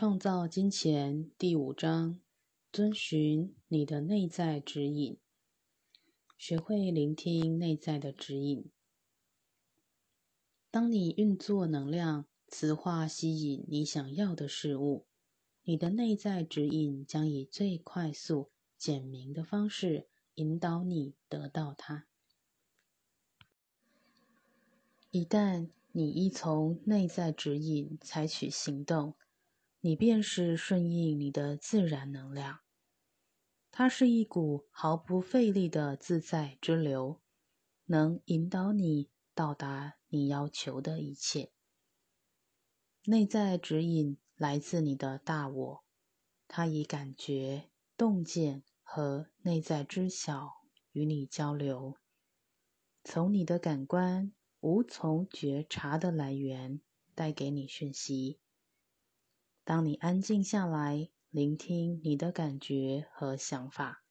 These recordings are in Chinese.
创造金钱第五章：遵循你的内在指引，学会聆听内在的指引。当你运作能量，磁化吸引你想要的事物，你的内在指引将以最快速、简明的方式引导你得到它。一旦你依从内在指引采取行动，你便是顺应你的自然能量。它是一股毫不费力的自在之流，能引导你到达你要求的一切。内在指引来自你的大我，它以感觉、洞见和内在知晓与你交流，从你的感官。无从觉察的来源带给你讯息。当你安静下来，聆听你的感觉和想法，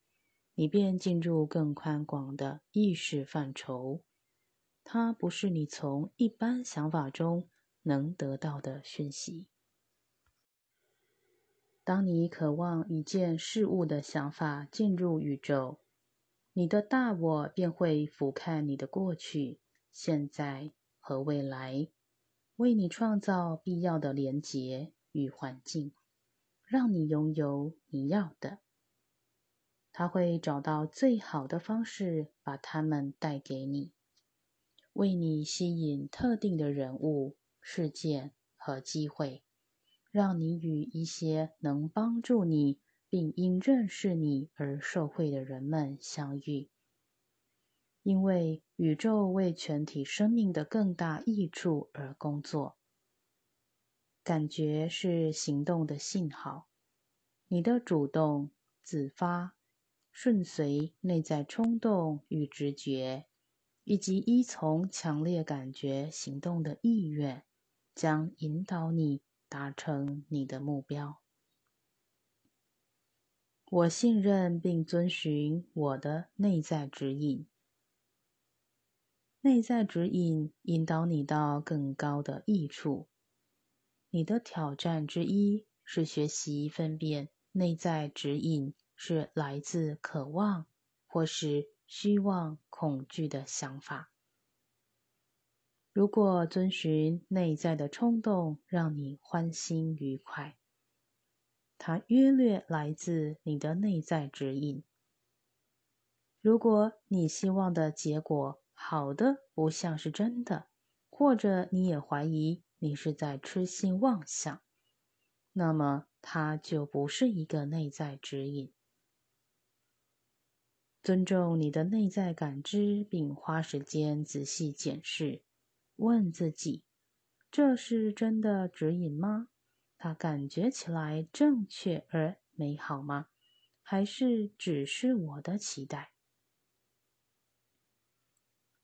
你便进入更宽广的意识范畴。它不是你从一般想法中能得到的讯息。当你渴望一件事物的想法进入宇宙，你的大我便会俯瞰你的过去。现在和未来，为你创造必要的连结与环境，让你拥有你要的。他会找到最好的方式把它们带给你，为你吸引特定的人物、事件和机会，让你与一些能帮助你并因认识你而受惠的人们相遇。因为宇宙为全体生命的更大益处而工作。感觉是行动的信号。你的主动、自发、顺随内在冲动与直觉，以及依从强烈感觉行动的意愿，将引导你达成你的目标。我信任并遵循我的内在指引。内在指引引导你到更高的益处。你的挑战之一是学习分辨内在指引是来自渴望或是虚妄、恐惧的想法。如果遵循内在的冲动让你欢欣愉快，它约略来自你的内在指引。如果你希望的结果，好的不像是真的，或者你也怀疑你是在痴心妄想，那么它就不是一个内在指引。尊重你的内在感知，并花时间仔细检视，问自己：这是真的指引吗？它感觉起来正确而美好吗？还是只是我的期待？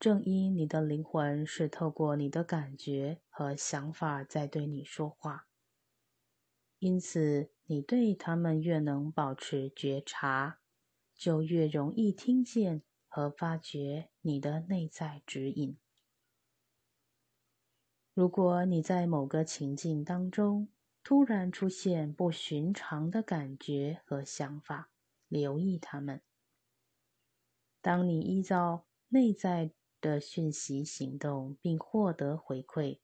正因你的灵魂是透过你的感觉和想法在对你说话，因此你对他们越能保持觉察，就越容易听见和发觉你的内在指引。如果你在某个情境当中突然出现不寻常的感觉和想法，留意他们。当你依照内在。的讯息行动并获得回馈，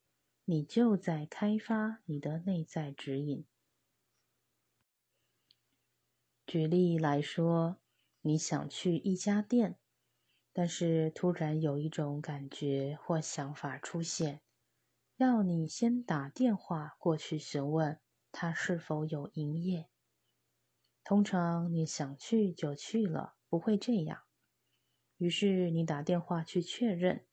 你就在开发你的内在指引。举例来说，你想去一家店，但是突然有一种感觉或想法出现，要你先打电话过去询问他是否有营业。通常你想去就去了，不会这样。于是你打电话去确认，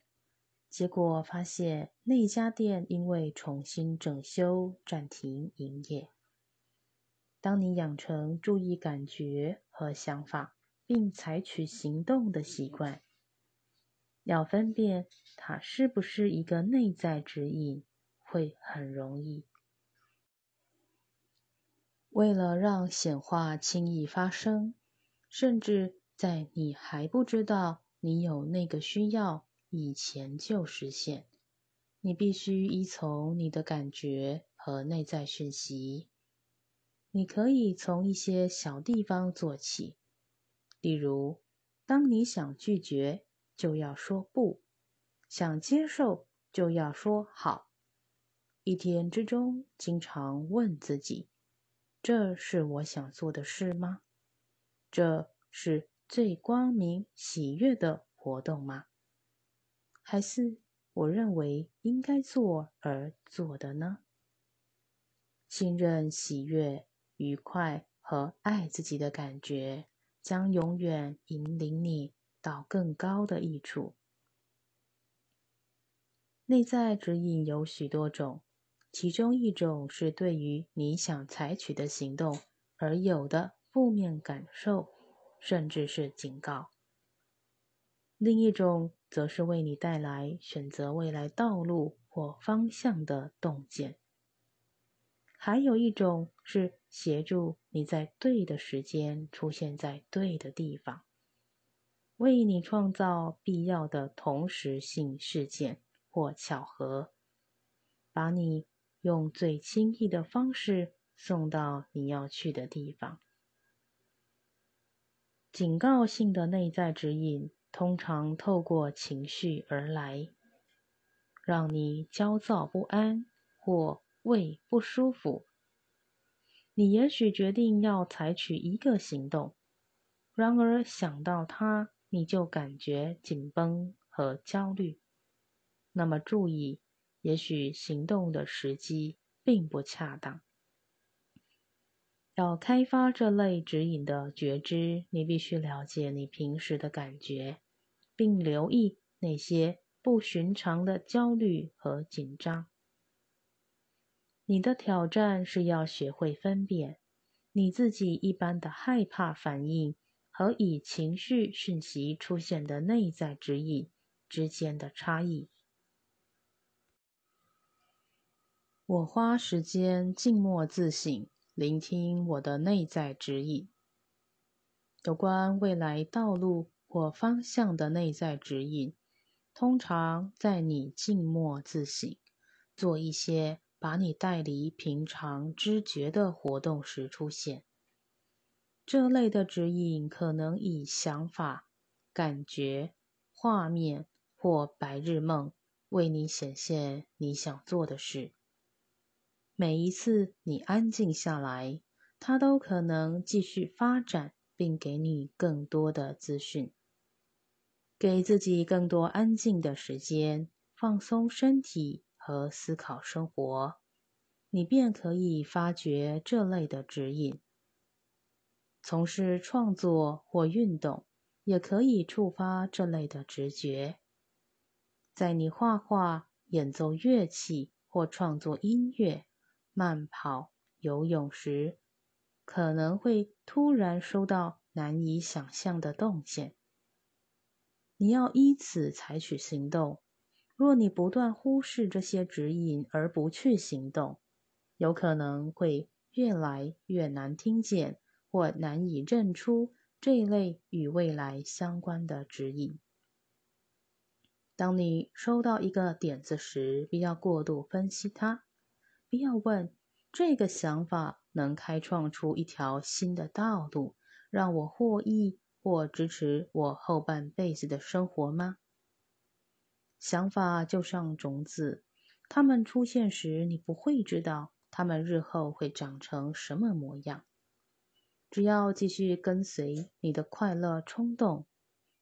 结果发现那家店因为重新整修暂停营业。当你养成注意感觉和想法，并采取行动的习惯，要分辨它是不是一个内在指引，会很容易。为了让显化轻易发生，甚至。在你还不知道你有那个需要以前就实现，你必须依从你的感觉和内在讯息，你可以从一些小地方做起，例如，当你想拒绝，就要说不；想接受，就要说好。一天之中，经常问自己：这是我想做的事吗？这是最光明喜悦的活动吗？还是我认为应该做而做的呢？信任、喜悦、愉快和爱自己的感觉，将永远引领你到更高的益处。内在指引有许多种。其中一种是对于你想采取的行动而有的负面感受，甚至是警告；另一种则是为你带来选择未来道路或方向的洞见；还有一种是协助你在对的时间出现在对的地方，为你创造必要的同时性事件或巧合，把你。用最轻易的方式送到你要去的地方。警告性的内在指引通常透过情绪而来，让你焦躁不安或胃不舒服。你也许决定要采取一个行动，然而想到它，你就感觉紧绷和焦虑。那么注意。也许行动的时机并不恰当。要开发这类指引的觉知，你必须了解你平时的感觉，并留意那些不寻常的焦虑和紧张。你的挑战是要学会分辨你自己一般的害怕反应和以情绪讯息出现的内在指引之间的差异。我花时间静默自省，聆听我的内在指引。有关未来道路或方向的内在指引，通常在你静默自省、做一些把你带离平常知觉的活动时出现。这类的指引可能以想法、感觉、画面或白日梦为你显现你想做的事。每一次你安静下来，它都可能继续发展，并给你更多的资讯。给自己更多安静的时间，放松身体和思考生活，你便可以发掘这类的指引。从事创作或运动，也可以触发这类的直觉。在你画画、演奏乐器或创作音乐。慢跑、游泳时，可能会突然收到难以想象的动线。你要依此采取行动。若你不断忽视这些指引而不去行动，有可能会越来越难听见或难以认出这一类与未来相关的指引。当你收到一个点子时，不要过度分析它。不要问这个想法能开创出一条新的道路，让我获益或支持我后半辈子的生活吗？想法就像种子，它们出现时，你不会知道它们日后会长成什么模样。只要继续跟随你的快乐冲动，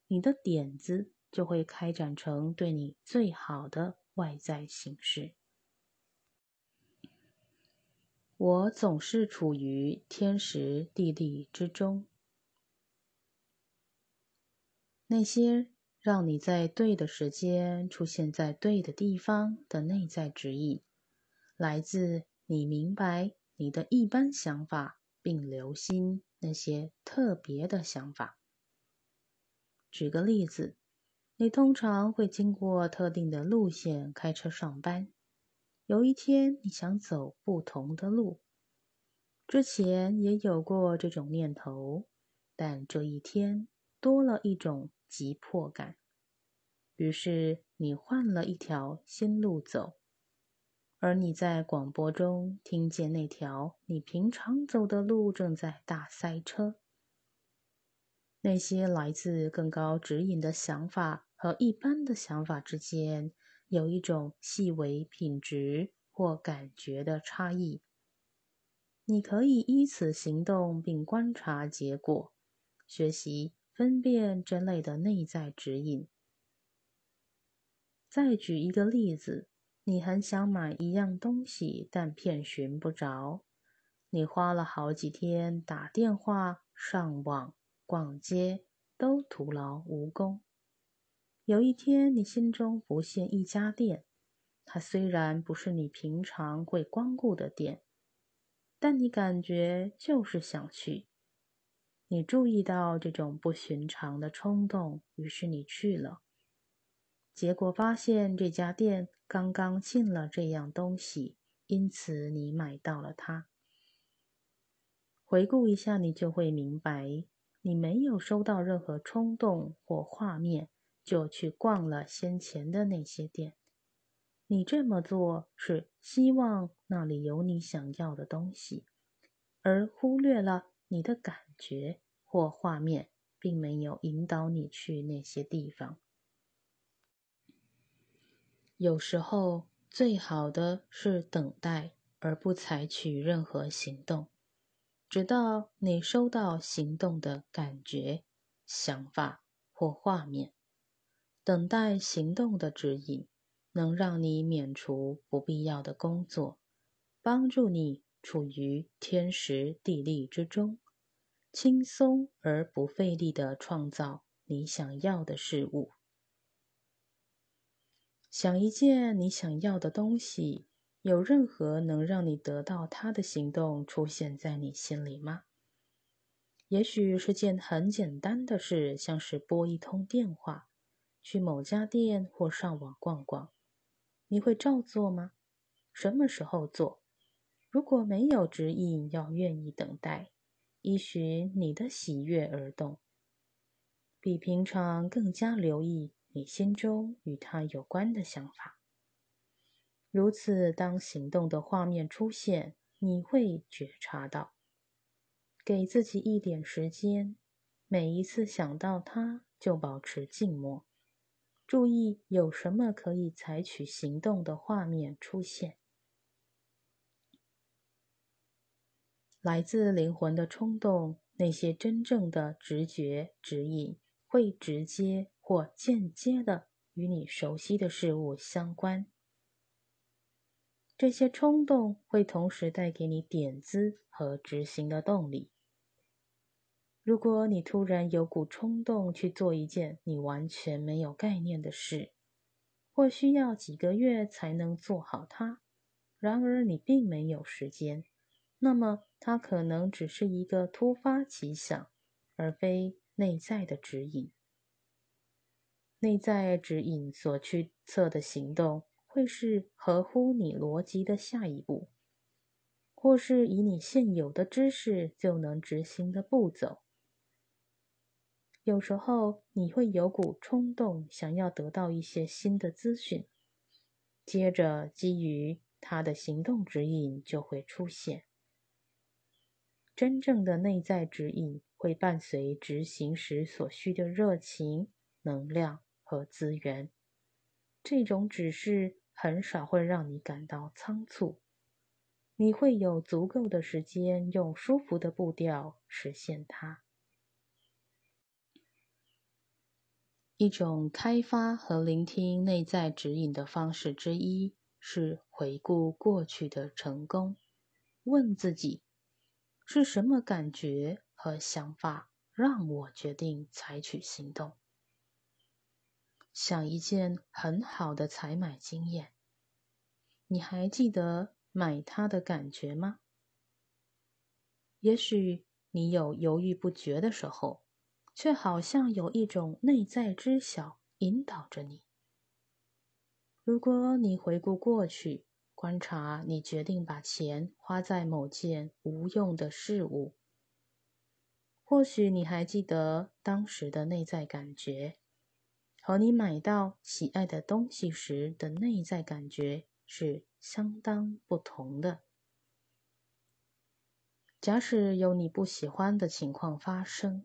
你的点子就会开展成对你最好的外在形式。我总是处于天时地利之中。那些让你在对的时间出现在对的地方的内在指引，来自你明白你的一般想法，并留心那些特别的想法。举个例子，你通常会经过特定的路线开车上班。有一天，你想走不同的路。之前也有过这种念头，但这一天多了一种急迫感。于是你换了一条新路走。而你在广播中听见那条你平常走的路正在大塞车。那些来自更高指引的想法和一般的想法之间，有一种细微品质或感觉的差异。你可以依此行动并观察结果，学习分辨这类的内在指引。再举一个例子。你很想买一样东西，但遍寻不着。你花了好几天打电话、上网、逛街，都徒劳无功。有一天，你心中浮现一家店，它虽然不是你平常会光顾的店，但你感觉就是想去。你注意到这种不寻常的冲动，于是你去了。结果发现这家店。刚刚进了这样东西，因此你买到了它。回顾一下，你就会明白，你没有收到任何冲动或画面，就去逛了先前的那些店。你这么做是希望那里有你想要的东西，而忽略了你的感觉或画面，并没有引导你去那些地方。有时候，最好的是等待，而不采取任何行动，直到你收到行动的感觉、想法或画面。等待行动的指引，能让你免除不必要的工作，帮助你处于天时地利之中，轻松而不费力地创造你想要的事物。想一件你想要的东西，有任何能让你得到它的行动出现在你心里吗？也许是件很简单的事，像是拨一通电话、去某家店或上网逛逛。你会照做吗？什么时候做？如果没有指引，要愿意等待，依循你的喜悦而动，比平常更加留意。你心中与他有关的想法，如此，当行动的画面出现，你会觉察到。给自己一点时间，每一次想到他，就保持静默，注意有什么可以采取行动的画面出现。来自灵魂的冲动，那些真正的直觉指引，会直接。或间接的与你熟悉的事物相关，这些冲动会同时带给你点子和执行的动力。如果你突然有股冲动去做一件你完全没有概念的事，或需要几个月才能做好它，然而你并没有时间，那么它可能只是一个突发奇想，而非内在的指引。内在指引所驱策的行动，会是合乎你逻辑的下一步，或是以你现有的知识就能执行的步骤。有时候你会有股冲动，想要得到一些新的资讯，接着基于他的行动指引就会出现。真正的内在指引会伴随执行时所需的热情、能量。和资源，这种指示很少会让你感到仓促。你会有足够的时间用舒服的步调实现它。一种开发和聆听内在指引的方式之一是回顾过去的成功，问自己：是什么感觉和想法让我决定采取行动？想一件很好的采买经验，你还记得买它的感觉吗？也许你有犹豫不决的时候，却好像有一种内在知晓引导着你。如果你回顾过去，观察你决定把钱花在某件无用的事物，或许你还记得当时的内在感觉。和你买到喜爱的东西时的内在感觉是相当不同的。假使有你不喜欢的情况发生，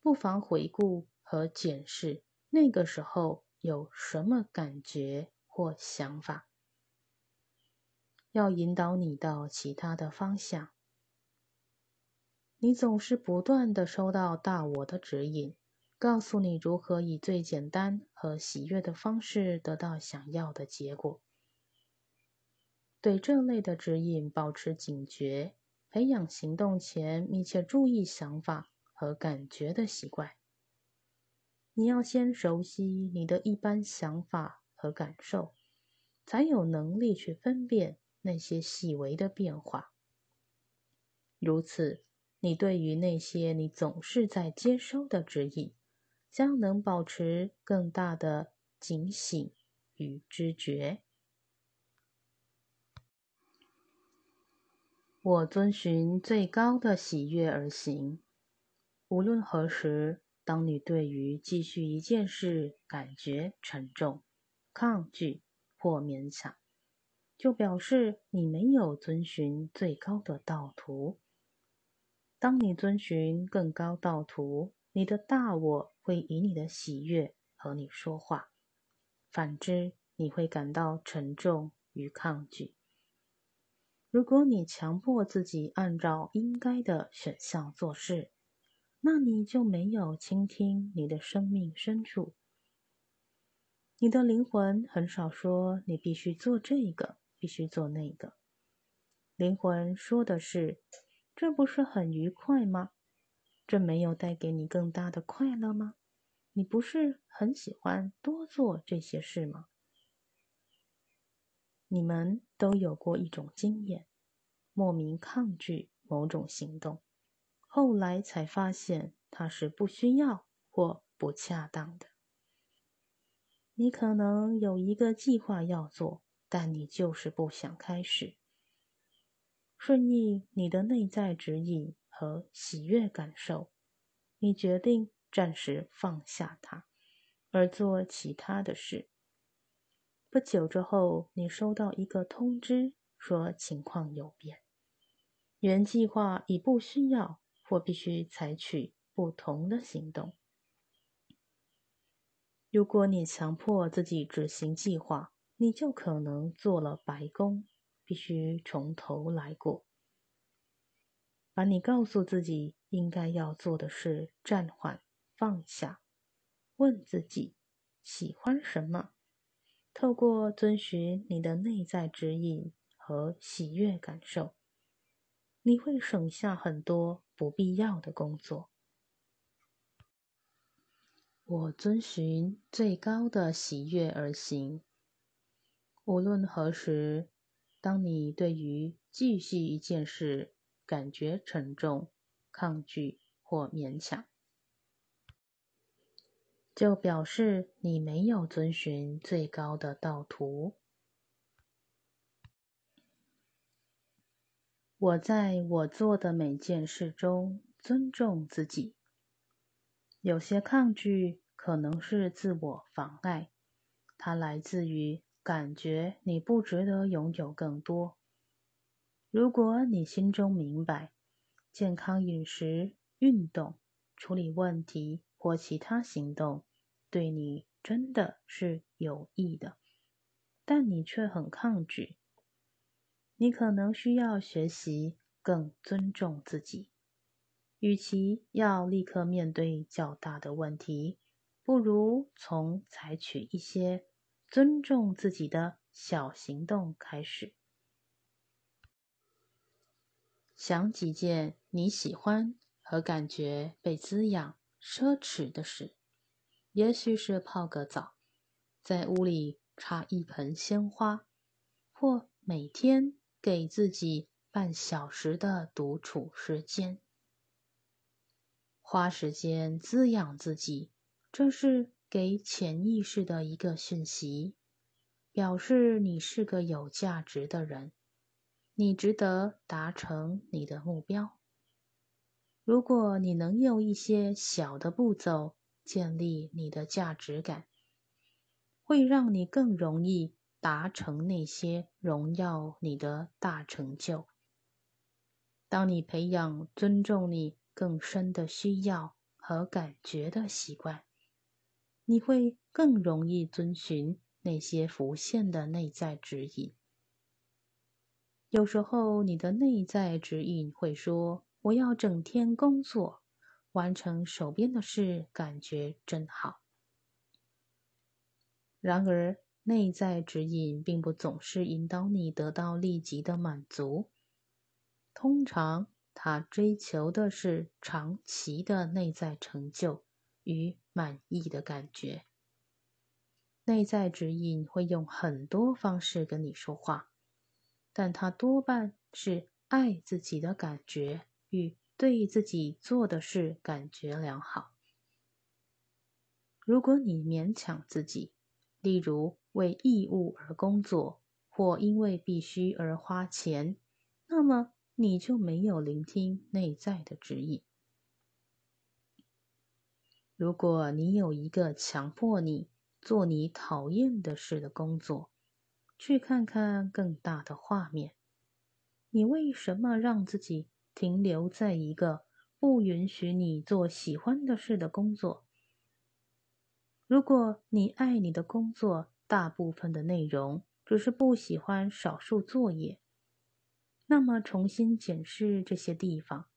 不妨回顾和检视那个时候有什么感觉或想法，要引导你到其他的方向。你总是不断的收到大我的指引，告诉你如何以最简单和喜悦的方式得到想要的结果。对这类的指引保持警觉。培养行动前密切注意想法和感觉的习惯。你要先熟悉你的一般想法和感受，才有能力去分辨那些细微的变化。如此，你对于那些你总是在接收的指引，将能保持更大的警醒与知觉。我遵循最高的喜悦而行。无论何时，当你对于继续一件事感觉沉重、抗拒或勉强，就表示你没有遵循最高的道途。当你遵循更高道途，你的大我会以你的喜悦和你说话；反之，你会感到沉重与抗拒。如果你强迫自己按照应该的选项做事，那你就没有倾听你的生命深处。你的灵魂很少说你必须做这个，必须做那个。灵魂说的是：“这不是很愉快吗？这没有带给你更大的快乐吗？你不是很喜欢多做这些事吗？”你们都有过一种经验，莫名抗拒某种行动，后来才发现它是不需要或不恰当的。你可能有一个计划要做，但你就是不想开始。顺应你的内在指引和喜悦感受，你决定暂时放下它，而做其他的事。不久之后，你收到一个通知，说情况有变，原计划已不需要或必须采取不同的行动。如果你强迫自己执行计划，你就可能做了白工，必须从头来过。把你告诉自己应该要做的事暂缓放下，问自己喜欢什么。透过遵循你的内在指引和喜悦感受，你会省下很多不必要的工作。我遵循最高的喜悦而行。无论何时，当你对于继续一件事感觉沉重、抗拒或勉强，就表示你没有遵循最高的道途。我在我做的每件事中尊重自己。有些抗拒可能是自我妨碍，它来自于感觉你不值得拥有更多。如果你心中明白，健康饮食、运动、处理问题或其他行动。对你真的是有益的，但你却很抗拒。你可能需要学习更尊重自己。与其要立刻面对较大的问题，不如从采取一些尊重自己的小行动开始。想几件你喜欢和感觉被滋养、奢侈的事。也许是泡个澡，在屋里插一盆鲜花，或每天给自己半小时的独处时间，花时间滋养自己，这是给潜意识的一个讯息，表示你是个有价值的人，你值得达成你的目标。如果你能用一些小的步骤。建立你的价值感，会让你更容易达成那些荣耀你的大成就。当你培养尊重你更深的需要和感觉的习惯，你会更容易遵循那些浮现的内在指引。有时候，你的内在指引会说：“我要整天工作，完成手边的事，感觉真好。”然而，内在指引并不总是引导你得到立即的满足。通常，他追求的是长期的内在成就与满意的感觉。内在指引会用很多方式跟你说话。但他多半是爱自己的感觉与对自己做的事感觉良好。如果你勉强自己，例如为义务而工作，或因为必须而花钱，那么你就没有聆听内在的指引。如果你有一个强迫你做你讨厌的事的工作，去看看更大的画面。你为什么让自己停留在一个不允许你做喜欢的事的工作？如果你爱你的工作，大部分的内容只是不喜欢少数作业，那么重新检视这些地方，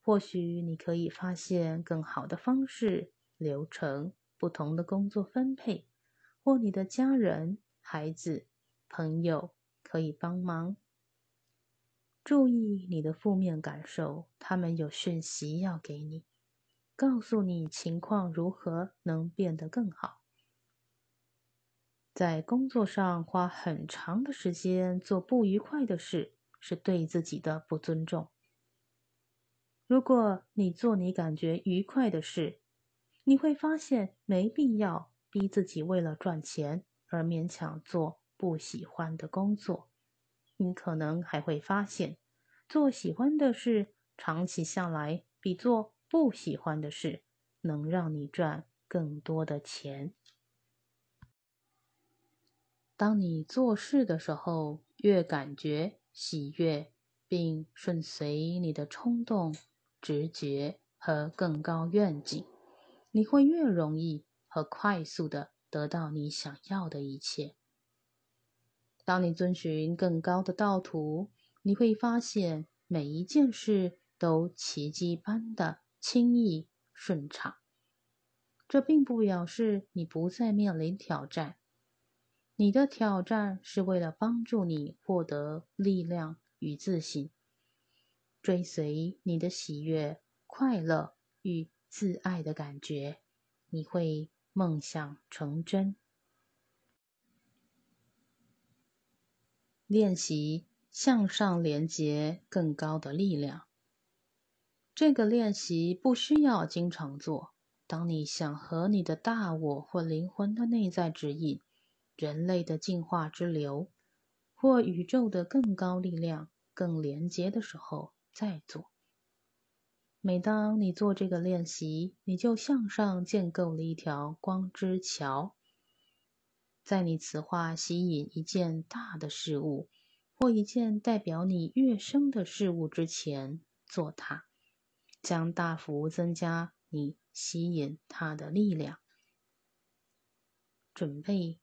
或许你可以发现更好的方式、流程、不同的工作分配，或你的家人。孩子、朋友可以帮忙。注意你的负面感受，他们有讯息要给你，告诉你情况如何能变得更好。在工作上花很长的时间做不愉快的事，是对自己的不尊重。如果你做你感觉愉快的事，你会发现没必要逼自己为了赚钱。而勉强做不喜欢的工作，你可能还会发现，做喜欢的事长期下来比做不喜欢的事能让你赚更多的钱。当你做事的时候，越感觉喜悦，并顺随你的冲动、直觉和更高愿景，你会越容易和快速的。得到你想要的一切。当你遵循更高的道途，你会发现每一件事都奇迹般的轻易顺畅。这并不表示你不再面临挑战，你的挑战是为了帮助你获得力量与自信，追随你的喜悦、快乐与自爱的感觉，你会。梦想成真。练习向上连接更高的力量。这个练习不需要经常做。当你想和你的大我或灵魂的内在指引、人类的进化之流或宇宙的更高力量更连接的时候，再做。每当你做这个练习，你就向上建构了一条光之桥。在你此话吸引一件大的事物，或一件代表你跃升的事物之前，做它，将大幅增加你吸引它的力量。准备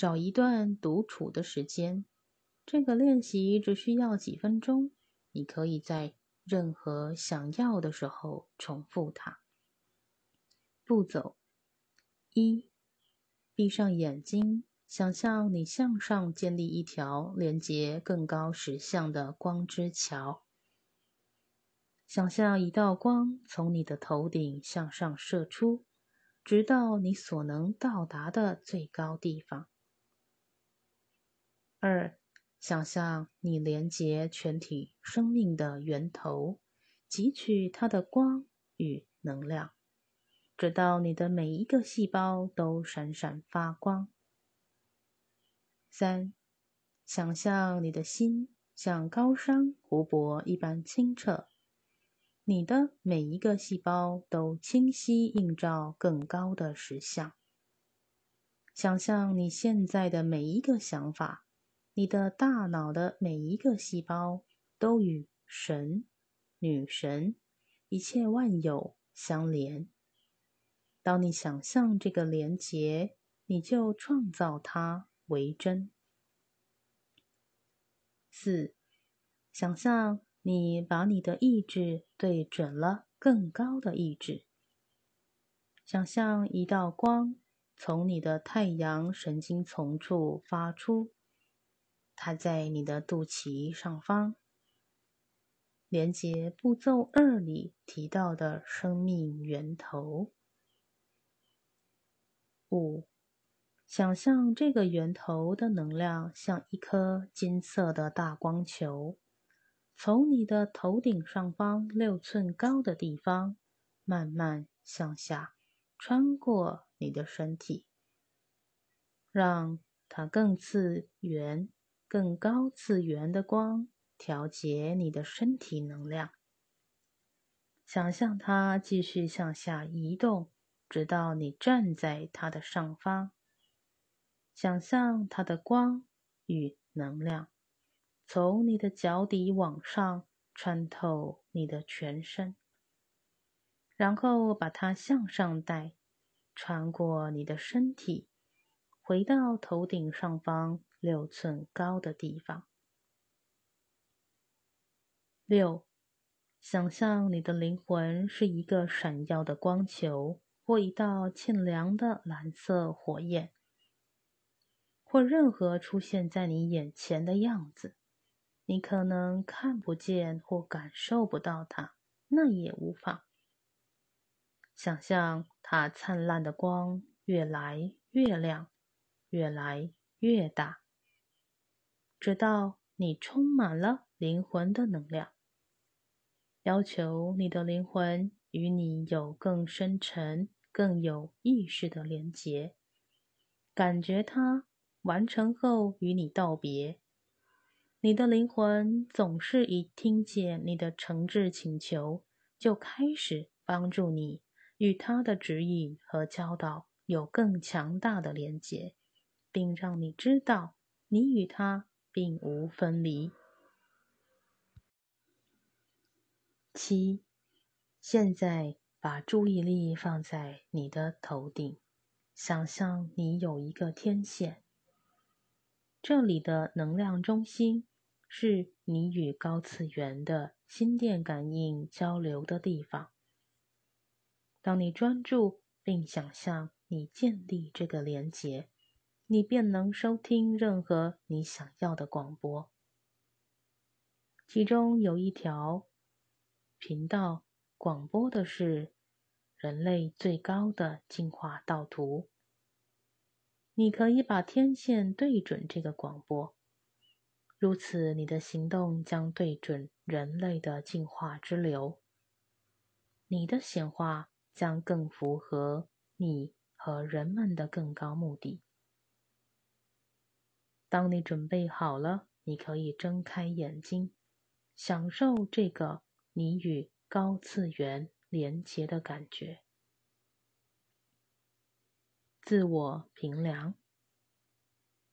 找一段独处的时间，这个练习只需要几分钟。你可以在。任何想要的时候，重复它。步骤一：闭上眼睛，想象你向上建立一条连接更高实相的光之桥。想象一道光从你的头顶向上射出，直到你所能到达的最高地方。二。想象你连接全体生命的源头，汲取它的光与能量，直到你的每一个细胞都闪闪发光。三，想象你的心像高山湖泊一般清澈，你的每一个细胞都清晰映照更高的实相。想象你现在的每一个想法，你的大脑的每一个细胞都与神、女神、一切万有相连。当你想象这个连结，你就创造它为真。四，想象你把你的意志对准了更高的意志。想象一道光。从你的太阳神经丛处发出，它在你的肚脐上方，连接步骤二里提到的生命源头。五，想象这个源头的能量像一颗金色的大光球，从你的头顶上方六寸高的地方慢慢向下穿过。你的身体，让它更次元、更高次元的光调节你的身体能量。想象它继续向下移动，直到你站在它的上方。想象它的光与能量从你的脚底往上穿透你的全身，然后把它向上带。穿过你的身体，回到头顶上方六寸高的地方。六，想象你的灵魂是一个闪耀的光球，或一道沁凉的蓝色火焰，或任何出现在你眼前的样子。你可能看不见或感受不到它，那也无妨。想象它灿烂的光越来越亮，越来越大，直到你充满了灵魂的能量。要求你的灵魂与你有更深沉、更有意识的连结，感觉它完成后与你道别。你的灵魂总是一听见你的诚挚请求，就开始帮助你。与他的指引和教导有更强大的连结，并让你知道你与他并无分离。七，现在把注意力放在你的头顶，想象你有一个天线，这里的能量中心是你与高次元的心电感应交流的地方。当你专注并想象你建立这个连结，你便能收听任何你想要的广播。其中有一条频道广播的是人类最高的进化道途。你可以把天线对准这个广播，如此你的行动将对准人类的进化之流。你的显化。将更符合你和人们的更高目的。当你准备好了，你可以睁开眼睛，享受这个你与高次元连接的感觉。自我评量。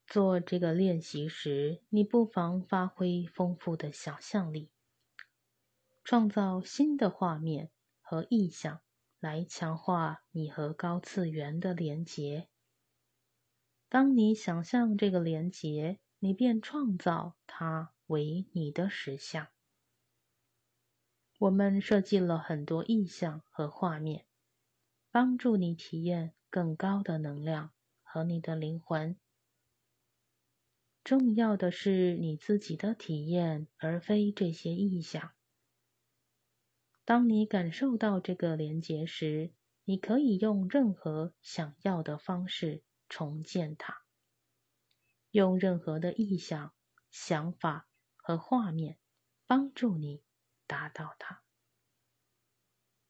做这个练习时，你不妨发挥丰富的想象力，创造新的画面和意象。来强化你和高次元的连结。当你想象这个连结，你便创造它为你的实相。我们设计了很多意象和画面，帮助你体验更高的能量和你的灵魂。重要的是你自己的体验，而非这些意象。当你感受到这个连结时，你可以用任何想要的方式重建它，用任何的意象、想法和画面帮助你达到它。